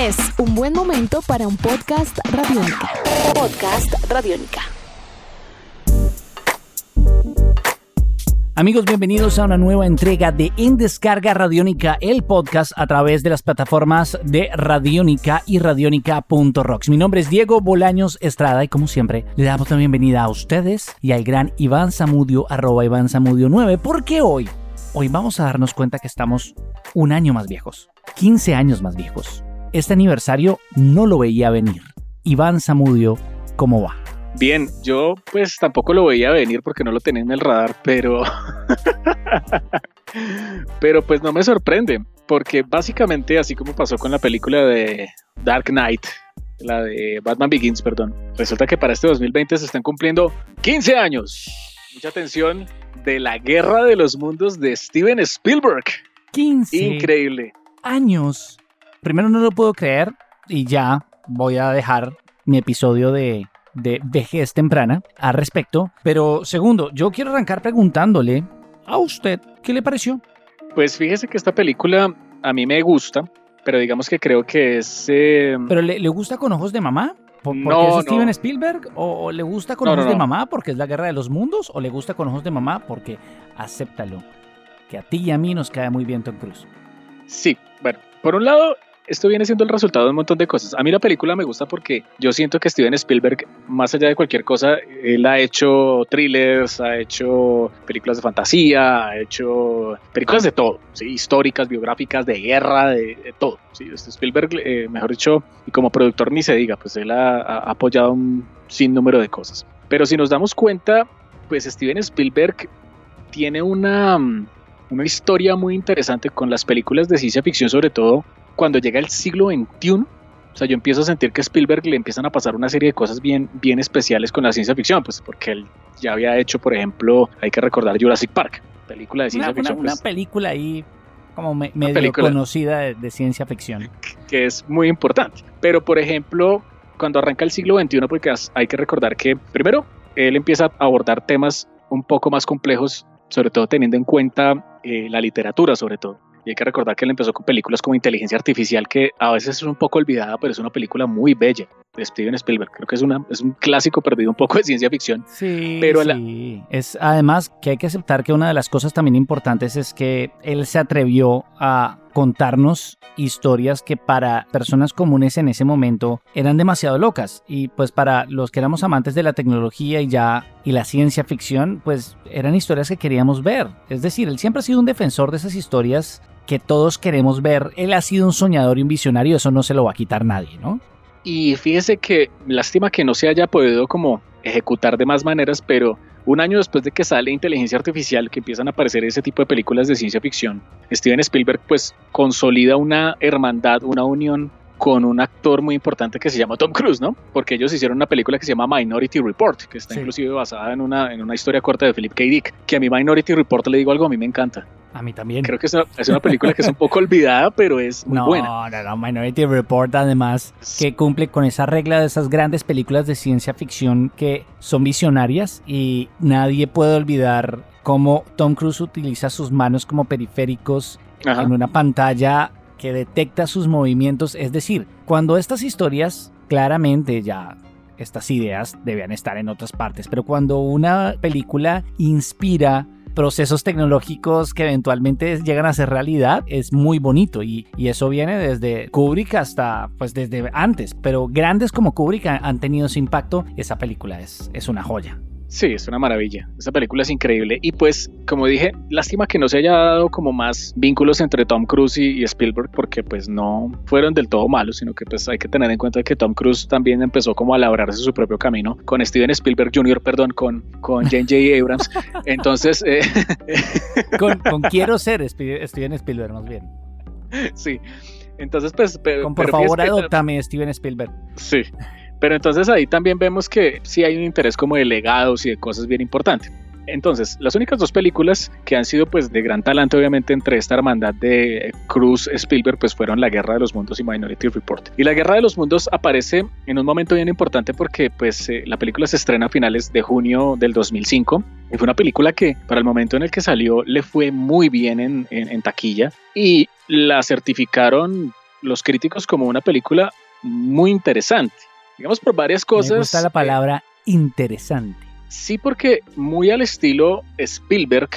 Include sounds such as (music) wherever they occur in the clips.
Es un buen momento para un podcast radiónica. Podcast radiónica. Amigos, bienvenidos a una nueva entrega de En Descarga Radiónica, el podcast a través de las plataformas de Radiónica y Radiónica.rocks. Mi nombre es Diego Bolaños Estrada y como siempre le damos la bienvenida a ustedes y al gran Iván Zamudio, arroba Iván Zamudio 9, porque hoy, hoy vamos a darnos cuenta que estamos un año más viejos, 15 años más viejos. Este aniversario no lo veía venir. Iván Zamudio, ¿cómo va? Bien, yo pues tampoco lo veía venir porque no lo tenía en el radar, pero (laughs) pero pues no me sorprende, porque básicamente así como pasó con la película de Dark Knight, la de Batman Begins, perdón, resulta que para este 2020 se están cumpliendo 15 años. Mucha atención de la Guerra de los Mundos de Steven Spielberg. 15 Increíble. años. Primero no lo puedo creer y ya voy a dejar mi episodio de, de vejez temprana al respecto. Pero segundo, yo quiero arrancar preguntándole a usted, ¿qué le pareció? Pues fíjese que esta película a mí me gusta, pero digamos que creo que es... eh, ¿Pero le, le gusta con ojos de mamá? ¿Por- ¿Porque No, es Steven. Spielberg? ¿O, o le gusta con No, ojos de mamá porque es la guerra de los mundos? ¿O le gusta con ojos de mamá porque, acéptalo, que a ti y a mí nos cae muy bien Tom Cruise? Sí, bueno, por un lado, esto viene siendo el resultado de un montón de cosas. A mí la película me gusta porque yo siento que Steven Spielberg, más allá de cualquier cosa, él ha hecho thrillers, ha hecho películas de fantasía, ha hecho películas de todo, ¿sí? históricas, biográficas, de guerra, de, todo. Este Spielberg, eh, mejor dicho, y como productor ni se diga, pues él ha, ha apoyado un sinnúmero de cosas. Pero si nos damos cuenta, pues Steven Spielberg tiene una, mm, una historia muy interesante con las películas de ciencia ficción, sobre todo cuando llega el siglo XXI. O sea, yo empiezo a sentir que a Spielberg le empiezan a pasar una serie de cosas bien, bien especiales con la ciencia ficción, pues porque él ya había hecho, por ejemplo, hay que recordar Jurassic Park, película de Una, ciencia una- ficción, una pues, película ahí como me- medio película. conocida de, de ciencia ficción. que es muy importante. Pero, por ejemplo, cuando arranca el siglo XXI, porque hay que recordar que, primero, él empieza a abordar temas un poco más complejos, sobre todo teniendo en cuenta eh, la literatura, sobre todo. Y hay que recordar que él empezó con películas como Inteligencia Artificial, que a veces es un poco olvidada, pero es una película muy bella de Steven Spielberg. Creo que es, una, es un clásico perdido un poco de ciencia ficción. Sí, Pero la-. Es además que hay que aceptar que una de las cosas también importantes es que él se atrevió a contarnos historias que para personas comunes en ese momento eran demasiado locas y pues para los que éramos amantes de la tecnología y ya y la ciencia ficción pues eran historias que queríamos ver es decir él siempre ha sido un defensor de esas historias que todos queremos ver él ha sido un soñador y un visionario eso no se lo va a quitar nadie no Y fíjese que lástima que no se haya podido como ejecutar de más maneras, pero un año después de que sale Inteligencia Artificial, que empiezan a aparecer ese tipo de películas de ciencia ficción, Steven Spielberg pues consolida una hermandad, una unión con un actor muy importante que se llama Tom Cruise, ¿no? Porque ellos hicieron una película que se llama Minority Report, que está Sí. inclusive basada en una, en una historia corta de Philip K. Dick, que a mí Minority Report le digo algo, a mí me encanta. A mí también Creo que es una, es una película que es un poco (laughs) olvidada, pero es muy no, buena. No, no, Minority Report además que cumple con esa regla de esas grandes películas de ciencia ficción que son visionarias y nadie puede olvidar cómo Tom Cruise utiliza sus manos como periféricos Ajá. en una pantalla que detecta sus movimientos. Es decir, cuando estas historias claramente ya estas ideas debían estar en otras partes, pero cuando una película inspira procesos tecnológicos que eventualmente llegan a ser realidad es muy bonito y, y eso viene desde Kubrick hasta pues desde antes pero grandes como Kubrick han, tenido ese impacto. Esa película es, es una joya Sí, es una maravilla. Esa película es increíble. Y pues, como dije, lástima que no se haya dado como más vínculos entre Tom Cruise y, y Spielberg, porque pues no fueron del todo malos, sino que pues hay que tener en cuenta que Tom Cruise también empezó como a labrarse su propio camino con Steven Spielberg Jr., perdón, con, con J.J. Abrams. (laughs) Entonces, eh, con, con (laughs) quiero ser Steven Spielberg más bien sí. Entonces, pues... Con por favor adóptame Steven Spielberg Sí. Pero entonces ahí también vemos que sí hay un interés como de legados y de cosas bien importantes. Entonces, las únicas dos películas que han sido pues de gran talante obviamente entre esta hermandad de Cruz Spielberg pues fueron La Guerra de los Mundos y Minority Report. Y La Guerra de los Mundos aparece en un momento bien importante porque pues eh, la película se estrena a finales de junio del 2005 y fue una película que para el momento en el que salió le fue muy bien en, en- en taquilla y la certificaron los críticos como una película muy interesante. Digamos por varias cosas. Me gusta la palabra interesante. Sí, porque muy al estilo Spielberg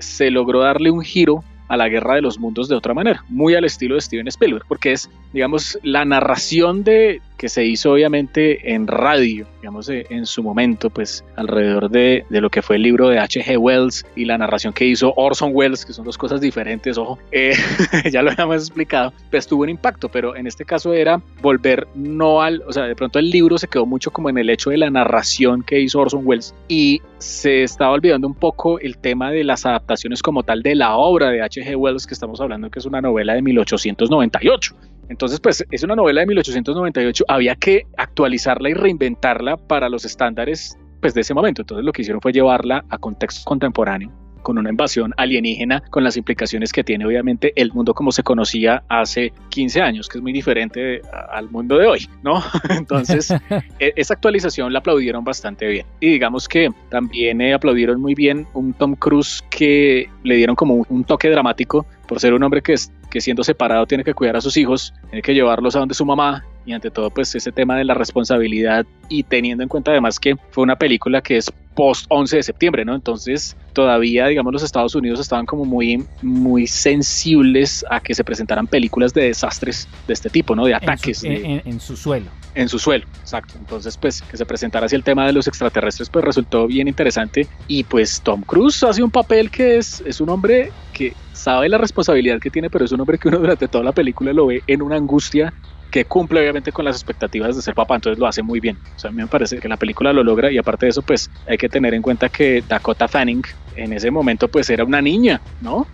se logró darle un giro a la guerra de los mundos de otra manera, muy al estilo de Steven Spielberg, porque es, digamos, la narración de que se hizo obviamente en radio, digamos, eh, en su momento, pues alrededor de, de lo que fue el libro de H.G. Wells y la narración que hizo Orson Welles, que son dos cosas diferentes, ojo, eh, (laughs) ya lo habíamos explicado, pues tuvo un impacto, pero en este caso era volver no al, o sea, de pronto el libro se quedó mucho como en el hecho de la narración que hizo Orson Welles y se estaba olvidando un poco el tema de las adaptaciones como tal de la obra de H.G. Wells, que estamos hablando que es una novela de 1898. Entonces, pues es una novela de 1898, había que actualizarla y reinventarla para los estándares pues, de ese momento. Entonces lo que hicieron fue llevarla a contexto contemporáneo con una invasión alienígena, con las implicaciones que tiene obviamente el mundo como se conocía hace 15 años, que es muy diferente al mundo de hoy, ¿no? (laughs) Entonces, (laughs) e, esa actualización la aplaudieron bastante bien. Y digamos que también eh, aplaudieron muy bien un Tom Cruise que le dieron como un toque dramático por ser un hombre que, es, que siendo separado tiene que cuidar a sus hijos, tiene que llevarlos a donde su mamá y ante todo pues ese tema de la responsabilidad y teniendo en cuenta además que fue una película que es post 11 de septiembre, ¿no? Entonces todavía, digamos, los Estados Unidos estaban como muy, muy sensibles a que se presentaran películas de desastres de este tipo, ¿no? De ataques. En su, suelo. En su suelo, exacto. Entonces, pues, que se presentara así el tema de los extraterrestres, pues resultó bien interesante. Y pues Tom Cruise hace un papel que es, es un hombre que sabe la responsabilidad que tiene, pero es un hombre que uno durante toda la película lo ve en una angustia que cumple obviamente con las expectativas de ser papá, entonces lo hace muy bien. O sea, a mí me parece que la película lo logra y aparte de eso, pues hay que tener en cuenta que Dakota Fanning en ese momento pues era una niña, ¿no?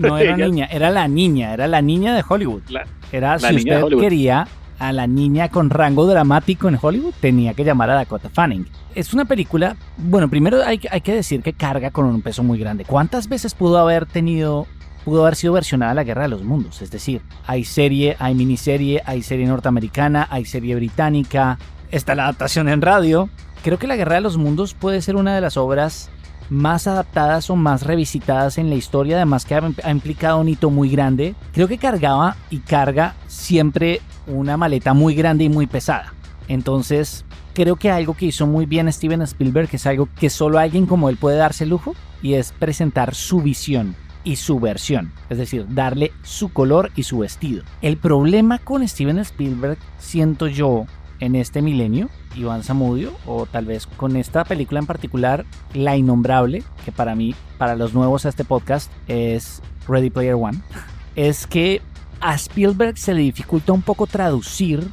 no, era (laughs) niña, era la niña, era la niña de Hollywood. era si usted quería a la niña con rango dramático en Hollywood, tenía que llamar a Dakota Fanning. Es una película, bueno, primero hay, hay que decir que carga con un peso muy grande. ¿Cuántas veces pudo haber tenido pudo haber sido versionada la Guerra de los Mundos. Es decir, hay serie, hay miniserie, hay serie norteamericana, hay serie británica, está la adaptación en radio. Creo que la Guerra de los Mundos puede ser una de las obras más adaptadas o más revisitadas en la historia, además que ha implicado un hito muy grande. Creo que cargaba y carga siempre una maleta muy grande y muy pesada. Entonces, creo que algo que hizo muy bien Steven Spielberg es algo que solo alguien como él puede darse lujo y es presentar su visión y su versión, es decir, darle su color y su vestido. El problema con Steven Spielberg, siento yo, en este milenio, Iván Zamudio, o tal vez con esta película en particular, La Innombrable, que para mí, para los nuevos a este podcast, es Ready Player One, (laughs) es que a Spielberg se le dificulta un poco traducir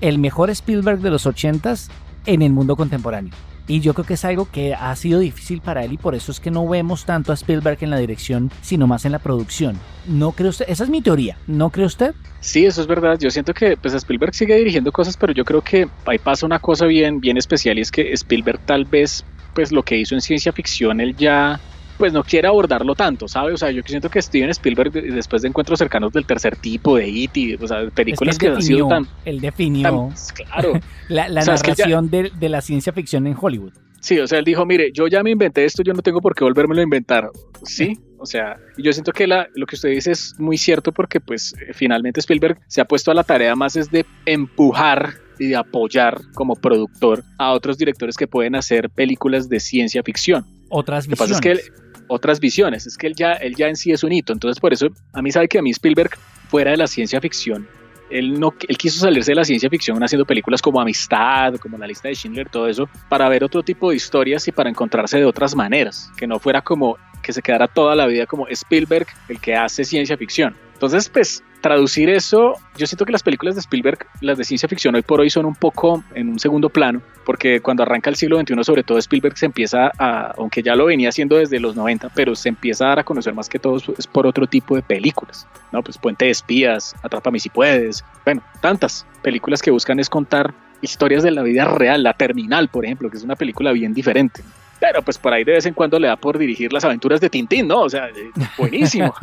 el mejor Spielberg de los 80s en el mundo contemporáneo. Y yo creo que es algo que ha sido difícil para él y por eso es que no vemos tanto a Spielberg en la dirección, sino más en la producción. ¿No cree usted? Esa es mi teoría. ¿No cree usted? Sí, eso es verdad. Yo siento que pues Spielberg sigue dirigiendo cosas, pero yo creo que ahí pasa una cosa bien, bien especial y es que Spielberg tal vez pues lo que hizo en ciencia ficción él ya pues no quiere abordarlo tanto, ¿sabes? O sea, yo siento que Steven Spielberg, después de encuentros cercanos del tercer tipo, de E.T., o sea, películas que, han sido tan... Él definió claro. (laughs) la, narración de, de la ciencia ficción en Hollywood. Sí, o sea, él dijo, mire, yo ya me inventé esto, yo no tengo por qué volvérmelo a inventar. Sí, o sea, yo siento que la, lo que usted dice es muy cierto porque pues finalmente Spielberg se ha puesto a la tarea más es de empujar y de apoyar como productor a otros directores que pueden hacer películas de ciencia ficción. Otras visiones. Lo que pasa es que otras visiones. Es que él ya, él ya en sí es un hito. Entonces, por eso, a mí sabe que a mí Spielberg, fuera de la ciencia ficción, él, no, él quiso salirse de la ciencia ficción haciendo películas como Amistad, como La lista de Schindler, todo eso, para ver otro tipo de historias y para encontrarse de otras maneras, que no fuera como que se quedara toda la vida como Spielberg, el que hace ciencia ficción. Entonces, pues traducir eso, yo siento que las películas de Spielberg, las de ciencia ficción hoy por hoy son un poco en un segundo plano, porque cuando arranca el siglo XXI, sobre todo Spielberg se empieza a, aunque ya lo venía haciendo desde los 90, pero se empieza a dar a conocer más que todo es por otro tipo de películas, ¿no? Pues Puente de Espías, Atrápame si puedes, bueno, tantas películas que buscan es contar historias de la vida real, La Terminal, por ejemplo, que es una película bien diferente. Pero pues por ahí de vez en cuando le da por dirigir las aventuras de Tintín, ¿no? O sea, eh, (laughs) buenísimo.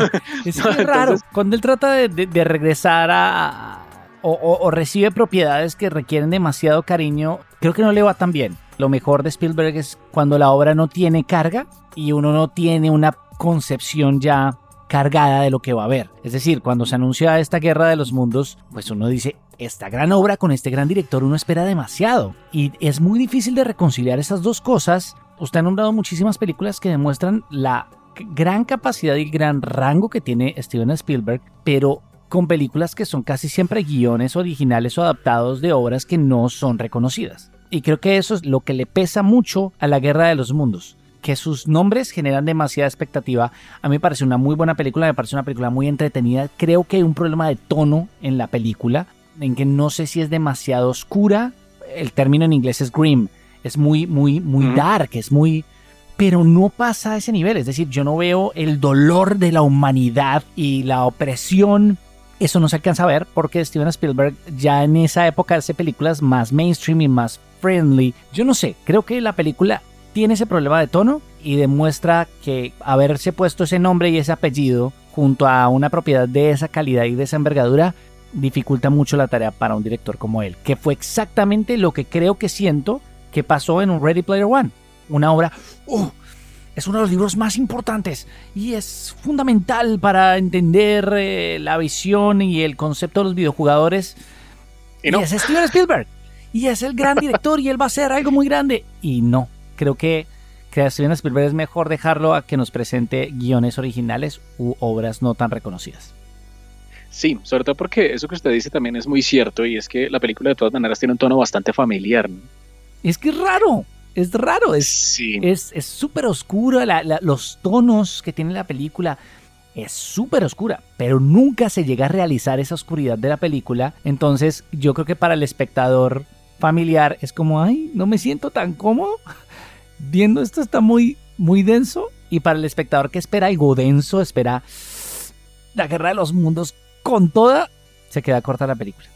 es (laughs) raro. Cuando él trata de, regresar a... O, recibe propiedades que requieren demasiado cariño, creo que no le va tan bien. Lo mejor de Spielberg es cuando la obra no tiene carga y uno no tiene una concepción ya cargada de lo que va a haber. Es decir, cuando se anuncia esta guerra de los mundos, pues uno dice, esta gran obra con este gran director uno espera demasiado. Y es muy difícil de reconciliar esas dos cosas. Usted ha nombrado muchísimas películas que demuestran la gran capacidad y el gran rango que tiene Steven Spielberg, pero con películas que son casi siempre guiones originales o adaptados de obras que no son reconocidas. Y creo que eso es lo que le pesa mucho a la Guerra de los Mundos que sus nombres generan demasiada expectativa. A mí me parece una muy buena película, me parece una película muy entretenida. Creo que hay un problema de tono en la película, en que no sé si es demasiado oscura. El término en inglés es grim, es muy, muy, muy dark, es muy... Pero no pasa a ese nivel, es decir, yo no veo el dolor de la humanidad y la opresión. Eso no se alcanza a ver porque Steven Spielberg ya en esa época hace películas más mainstream y más friendly. Yo no sé, creo que la película tiene ese problema de tono y demuestra que haberse puesto ese nombre y ese apellido junto a una propiedad de esa calidad y de esa envergadura dificulta mucho la tarea para un director como él, que fue exactamente lo que creo que siento que pasó en un Ready Player One, una obra, uh, es uno de los libros más importantes y es fundamental para entender eh, la visión y el concepto de los videojugadores. Y, y es Steven Spielberg. Y es el gran director y él va a hacer algo muy grande. Y no, creo que, que Steven Spielberg es mejor dejarlo a que nos presente guiones originales u obras no tan reconocidas. Sí, sobre todo porque eso que usted dice también es muy cierto y es que la película de todas maneras tiene un tono bastante familiar. Es que es raro, es raro, es súper oscura, los tonos que tiene la película es súper oscura, pero nunca se llega a realizar esa oscuridad de la película, entonces yo creo que para el espectador familiar es como, ay, no me siento tan cómodo, (laughs) viendo esto está muy, muy denso. Y para el espectador que espera algo denso, espera la guerra de los mundos con toda, se queda corta la película.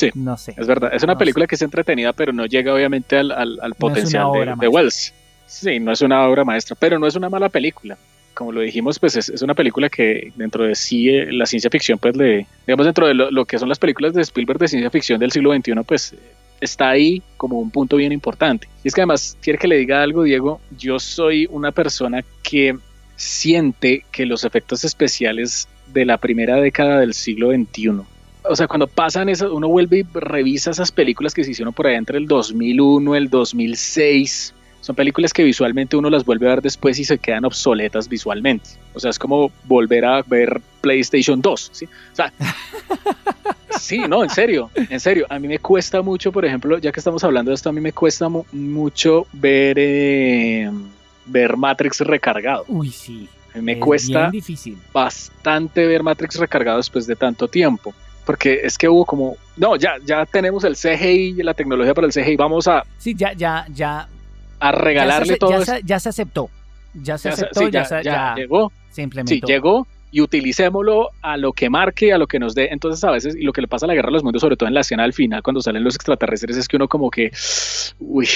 Sí, no sé. Es verdad. Es una película que es entretenida, pero no llega obviamente al, al, potencial de, Wells. Sí, no es una obra maestra, pero no es una mala película. Como lo dijimos, pues es, es una película que dentro de sí, eh, la ciencia ficción, pues le, digamos, dentro de lo, lo, que son las películas de Spielberg de ciencia ficción del siglo XXI, pues está ahí como un punto bien importante. Y es que además, quiere que le diga algo, Diego, yo soy una persona que siente que los efectos especiales de la primera década del siglo XXI, o sea, cuando pasan eso, uno vuelve y revisa esas películas que se hicieron por ahí entre el 2001, el 2006, son películas que visualmente uno las vuelve a ver después y se quedan obsoletas visualmente. O sea, es como volver a ver PlayStation 2, ¿sí? O sea, (laughs) sí, no, en serio, en serio. A mí me cuesta mucho, por ejemplo, ya que estamos hablando de esto, a mí me cuesta mucho ver, eh, ver Matrix recargado. Uy, sí. me cuesta bastante ver Matrix recargado después de tanto tiempo porque es que hubo como, no, ya, ya tenemos el CGI, la tecnología para el CGI, vamos a... Sí, ya, ya, ya, a regalarle todo. Ya se, ya se, aceptó. Ya se aceptó, ya, ya, llegó. Se implementó. Sí, llegó y utilicémoslo a lo que marque, a lo que nos dé. Entonces, a veces, y lo que le pasa a la guerra de los mundos, sobre todo en la escena al final, cuando salen los extraterrestres, es que uno como que, uy,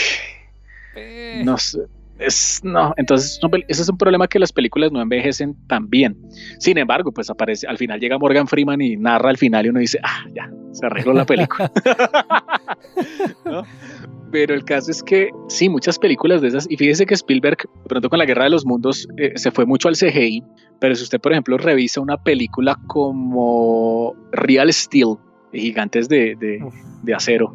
eh. no sé. Es, no, entonces ese es un problema que las películas no envejecen tan bien. Sin embargo, pues aparece, al final llega Morgan Freeman y narra al final y uno dice, ah, ya, se arregló la película. (laughs) ¿No? pero el caso es que sí, muchas películas de esas, y fíjese que Spielberg, pronto con la Guerra de los Mundos, eh, se fue mucho al CGI, pero si usted, por ejemplo, revisa una película como Real Steel, Gigantes de, de, Acero,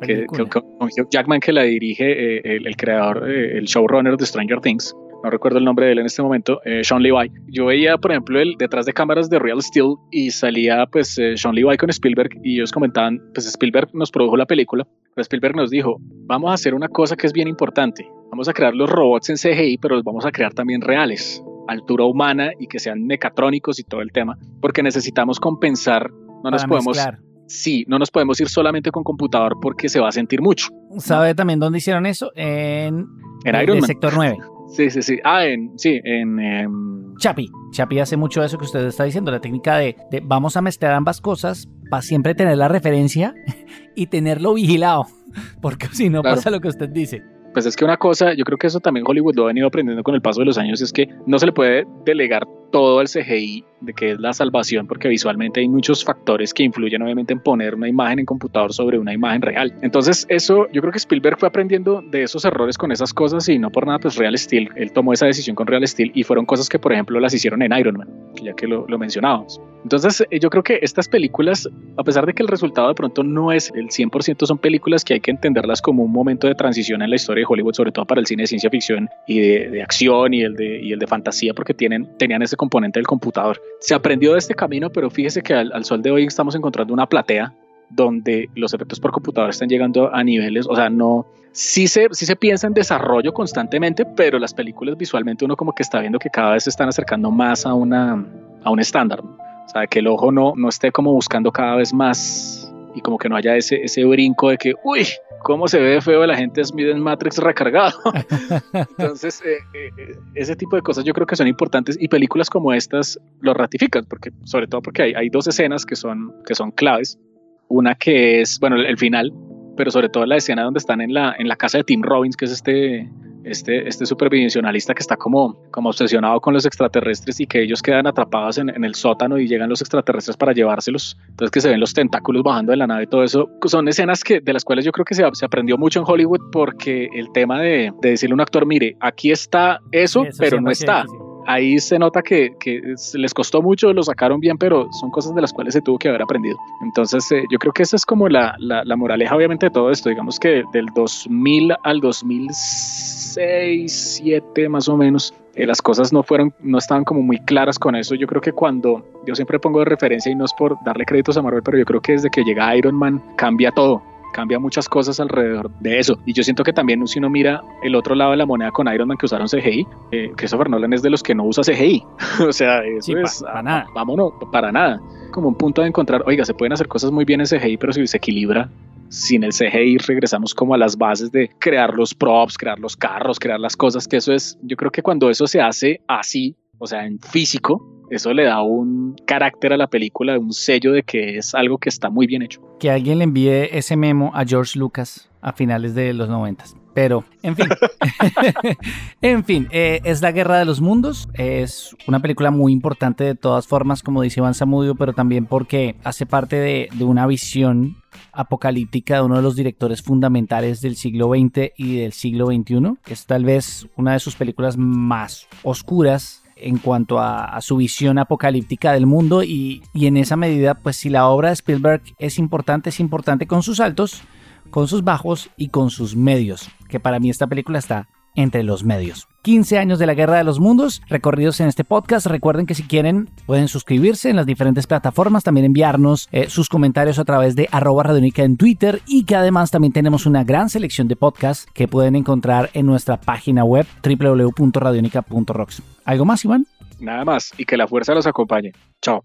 que, con Jackman que la dirige, eh, el, creador, eh, el showrunner de Stranger Things, no recuerdo el nombre de él en este momento, eh, Sean Levi. Yo veía, por ejemplo, el detrás de cámaras de Real Steel y salía pues eh, Sean Levi con Spielberg y ellos comentaban, pues Spielberg nos produjo la película, pero Spielberg nos dijo, vamos a hacer una cosa que es bien importante, vamos a crear los robots en CGI, pero los vamos a crear también reales, altura humana y que sean mecatrónicos y todo el tema, porque necesitamos compensar, no nos podemos... Sí, no nos podemos ir solamente con computador porque se va a sentir mucho. ¿Sabe también dónde hicieron eso? En, en Iron Man. Sector 9. Sí, sí, sí. Ah, en, sí, en... Em, Chapi. Chapi hace mucho eso que usted está diciendo, la técnica de, de vamos a mezclar ambas cosas para siempre tener la referencia (laughs) y tenerlo vigilado, (laughs) porque si no pasa lo que usted dice. Pues es que una cosa, yo creo que eso también Hollywood lo ha venido aprendiendo con el paso de los años, es que no se le puede delegar todo el CGI de que es la salvación, porque visualmente hay muchos factores que influyen obviamente en poner una imagen en computador sobre una imagen real. Entonces eso, yo creo que Spielberg fue aprendiendo de esos errores con esas cosas y no por nada pues Real Steel, él tomó esa decisión con Real Steel y fueron cosas que por ejemplo las hicieron en Iron Man. ya que lo, lo mencionábamos. Entonces, eh, yo creo que estas películas, a pesar de que el resultado de pronto no es el 100%, son películas que hay que entenderlas como un momento de transición en la historia de Hollywood, sobre todo para el cine de ciencia ficción y de, acción y el de, y el de fantasía, porque tienen, tenían ese componente del computador. Se aprendió de este camino, pero fíjese que al, sol de hoy estamos encontrando una platea donde los efectos por computador están llegando a niveles, o sea, no, sí se, sí se piensa en desarrollo constantemente, pero las películas visualmente uno como que está viendo que cada vez se están acercando más a, una, a un estándar. O sea, que el ojo no, no esté como buscando cada vez más y como que no haya ese, ese brinco de que, uy, cómo se ve feo la gente Smith en Matrix recargado. (laughs) Entonces, eh, eh, ese tipo de cosas yo creo que son importantes y películas como estas lo ratifican, porque sobre todo porque hay, hay dos escenas que son, que son claves. Una que es, bueno, el final, pero sobre todo la escena donde están en la, en la casa de Tim Robbins, que es este este, este supervisionalista que está como, como obsesionado con los extraterrestres y que ellos quedan atrapados en, el sótano y llegan los extraterrestres para llevárselos. Entonces que se ven los tentáculos bajando de la nave y todo eso. Son escenas que, de las cuales yo creo que se, se aprendió mucho en Hollywood porque el tema de, de decirle a un actor, mire, aquí está eso, pero no está ahí se nota que, que, les costó mucho, lo sacaron bien, pero son cosas de las cuales se tuvo que haber aprendido. Entonces, eh, yo creo que esa es como la, la, la, moraleja, obviamente, de todo esto. Digamos que del 2000 al 2006, 7 más o menos, eh, las cosas no fueron, no estaban como muy claras con eso. Yo creo que cuando, yo siempre pongo de referencia y no es por darle créditos a Marvel, pero yo creo que desde que llega Iron Man cambia todo cambia muchas cosas alrededor de eso. Y yo siento que también si uno mira el otro lado de la moneda con Iron Man que usaron CGI, eh, Christopher Nolan es de los que no usa CGI. (laughs) o sea, eso es... para nada. Vámonos, para nada. Como un punto de encontrar, oiga, se pueden hacer cosas muy bien en CGI, pero si se equilibra sin el CGI regresamos como a las bases de crear los props, crear los carros, crear las cosas, que eso es, yo creo que cuando eso se hace así, o sea, en físico, eso le da un carácter a la película, un sello de que es algo que está muy bien hecho. Que alguien le envíe ese memo a George Lucas a finales de los noventas. Pero, en fin, (laughs) en fin, eh, es la Guerra de los Mundos, es una película muy importante de todas formas, como dice Iván Samudio, pero también porque hace parte de, de una visión apocalíptica de uno de los directores fundamentales del siglo XX y del siglo XXI. Es tal vez una de sus películas más oscuras en cuanto a, su visión apocalíptica del mundo y, y, en esa medida pues si la obra de Spielberg es importante es importante con sus altos con sus bajos y con sus medios que para mí esta película está entre los medios. 15 años de la Guerra de los Mundos, recorridos en este podcast. Recuerden que si quieren pueden suscribirse en las diferentes plataformas, también enviarnos eh, sus comentarios a través de arroba radionica en Twitter y que además también tenemos una gran selección de podcasts que pueden encontrar en nuestra página web www.radionica.rocks. ¿Algo más, Iván? Nada más y que la fuerza los acompañe. Chao.